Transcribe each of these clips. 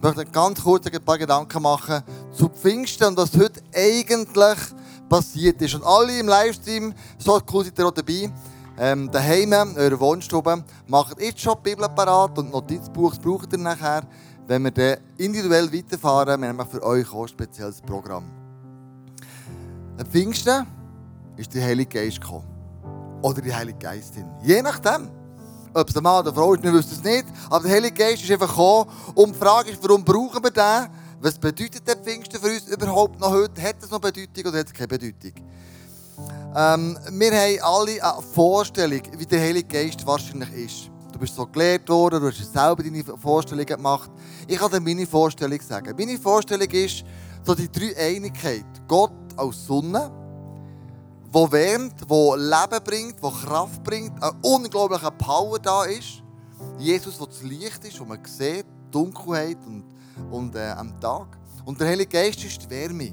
möchte ganz kurz ein paar Gedanken machen zu Pfingsten und was heute eigentlich passiert ist. Und alle im Livestream, so cool seid ihr auch dabei, ähm, daheim, in eurer Wohnstube, macht jetzt schon die Bibel parat und Notizbuch braucht ihr nachher, wenn wir dann individuell weiterfahren. Wir haben für euch auch ein spezielles Programm. Am Pfingsten ist der Heilige Geist gekommen. Oder die Heilige Geistin. Je nachdem. Ob es ein Mann oder Frau ist, wir wissen es nicht. Aber der Heilige Geist ist einfach gekommen. Und die Frage ist, warum brauchen wir den? Was bedeutet der Pfingsten für uns überhaupt noch heute? Hat es noch Bedeutung oder hat es keine Bedeutung? Ähm, wir haben alle eine Vorstellung, wie der Heilige Geist wahrscheinlich ist. Du bist so gelehrt worden, du hast selber deine Vorstellungen gemacht. Ich kann dir meine Vorstellung sagen. Meine Vorstellung ist so die drei Einigkeit. Gott als Sonne, wo wärmt, wo Leben bringt, wo Kraft bringt, eine unglaubliche Power da ist. Jesus, wo das Licht ist, wo man sieht, Dunkelheit und, und äh, am Tag. Und der Heilige Geist ist die Wärme.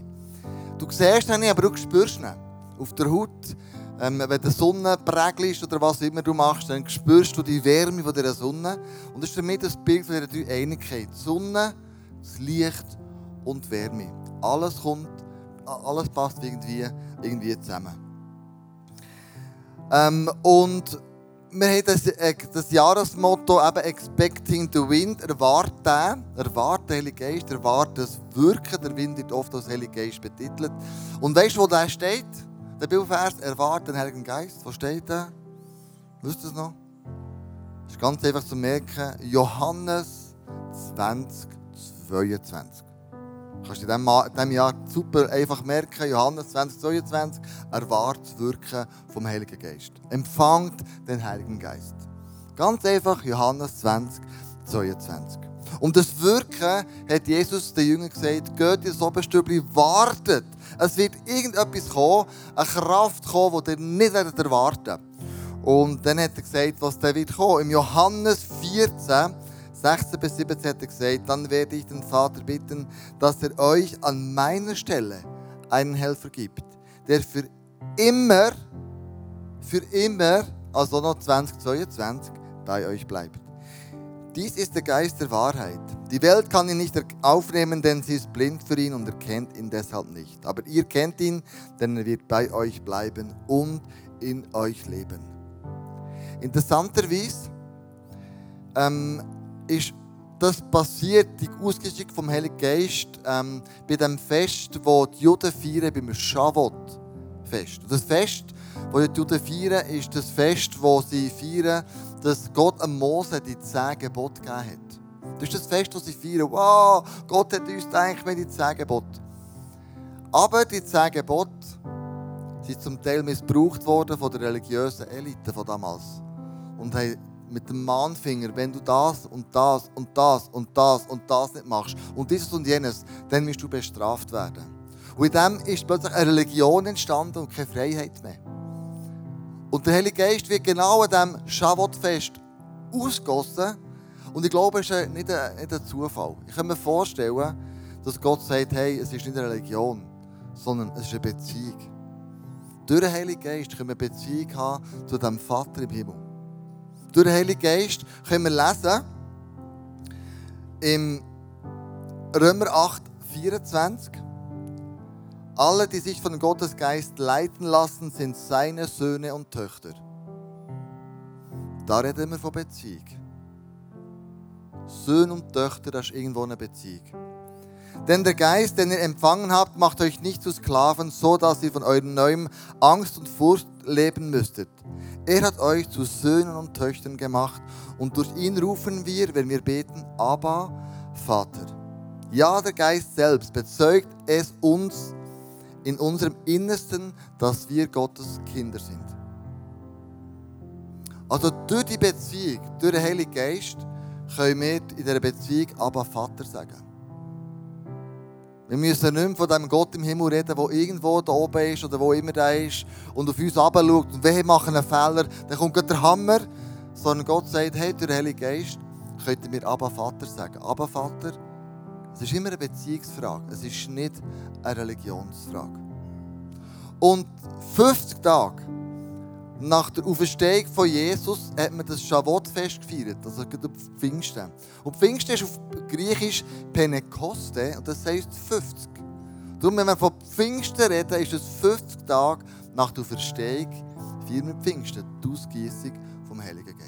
Du siehst ihn nicht, aber du spürst ihn. Auf der Haut, ähm, wenn die Sonne prägelt oder was immer du machst, dann spürst du die Wärme von dieser Sonne. Und das ist mich das Bild von dieser Einigkeit. Die Sonne, das Licht und die Wärme. Alles kommt, alles passt irgendwie, irgendwie zusammen. Ähm, und wir haben das, äh, das Jahresmotto eben Expecting the Wind, erwarten, erwarten Heilige Geist, erwarten das Wirken. Der Wind wird oft als Heilige Geist betitelt. Und weißt du, wo der steht? Der Bibelvers, erwarten den Heiligen Geist. Wo steht der? Wisst ihr es noch? Das ist ganz einfach zu merken. Johannes 20, 22. Kannst du in diesem Jahr super einfach merken, Johannes 2022, erwartet Wirken vom Heiligen Geist. Empfangt den Heiligen Geist. Ganz einfach, Johannes 20, 22. Und das Wirken hat Jesus den Jüngern gesagt, geht ins Oberstübli, wartet. Es wird irgendetwas kommen, eine Kraft kommen, die ihr nicht erwarten werdet. Und dann hat er gesagt, was da wird kommen. Im Johannes 14, 16 bis 17 hat er gesagt, dann werde ich den Vater bitten, dass er euch an meiner Stelle einen Helfer gibt, der für immer, für immer, also noch 2022, bei euch bleibt. Dies ist der Geist der Wahrheit. Die Welt kann ihn nicht aufnehmen, denn sie ist blind für ihn und erkennt ihn deshalb nicht. Aber ihr kennt ihn, denn er wird bei euch bleiben und in euch leben. Interessanterweise ähm, ist das passiert, die Ausgeschick vom Heiligen Geist, ähm, bei dem Fest, wo die Juden feiern, beim Shavuot-Fest. Das Fest, das die Juden feiern, ist das Fest, wo sie feiern, dass Gott am Mose die zehn Gebote gegeben hat. Das ist das Fest, das sie feiern. Wow, Gott hat uns gedacht, wir die zehn Gebote. Aber die zehn Gebote sind zum Teil missbraucht worden von der religiösen Elite von damals. Und haben mit dem Mahnfinger, wenn du das und das und das und das und das nicht machst und dieses und jenes, dann wirst du bestraft werden. Und in dem ist plötzlich eine Religion entstanden und keine Freiheit mehr. Und der Heilige Geist wird genau an diesem Schabbatfest ausgossen. Und ich glaube, es ist nicht ein, nicht ein Zufall. Ich kann mir vorstellen, dass Gott sagt, hey, es ist nicht eine Religion, sondern es ist eine Beziehung. Durch den Heiligen Geist können wir Beziehung haben zu dem Vater im Himmel durch den Heiligen Geist können wir lesen im Römer 8, 24. Alle, die sich von Gottes Geist leiten lassen, sind seine Söhne und Töchter. Da reden wir von Beziehung. Söhne und Töchter, das ist irgendwo eine Beziehung. Denn der Geist, den ihr empfangen habt, macht euch nicht zu Sklaven, so dass ihr von eurem neuem Angst und Furcht leben müsstet. Er hat euch zu Söhnen und Töchtern gemacht und durch ihn rufen wir, wenn wir beten, aber Vater. Ja, der Geist selbst bezeugt es uns in unserem Innersten, dass wir Gottes Kinder sind. Also durch die Beziehung, durch den Heiligen Geist, können wir in dieser Beziehung aber Vater sagen. Wir müssen nicht mehr von dem Gott im Himmel reden, der irgendwo da oben ist oder wo immer der ist und auf uns schaut und wir machen einen Fehler, dann kommt der Hammer, sondern Gott sagt, hey, durch den Heiligen Geist könnt ihr mir Abba Vater sagen. Abba Vater, es ist immer eine Beziehungsfrage, es ist nicht eine Religionsfrage. Und 50 Tage nach der Auferstehung von Jesus hat man das Shavuot-Fest gefeiert, also Pfingsten. Und Pfingsten ist auf Griechisch Pentekoste und das heisst 50. Darum, wenn wir von Pfingsten reden, ist es 50 Tage nach der Auferstehung, feiern wir Pfingsten, die Ausgießung vom Heiligen Geist.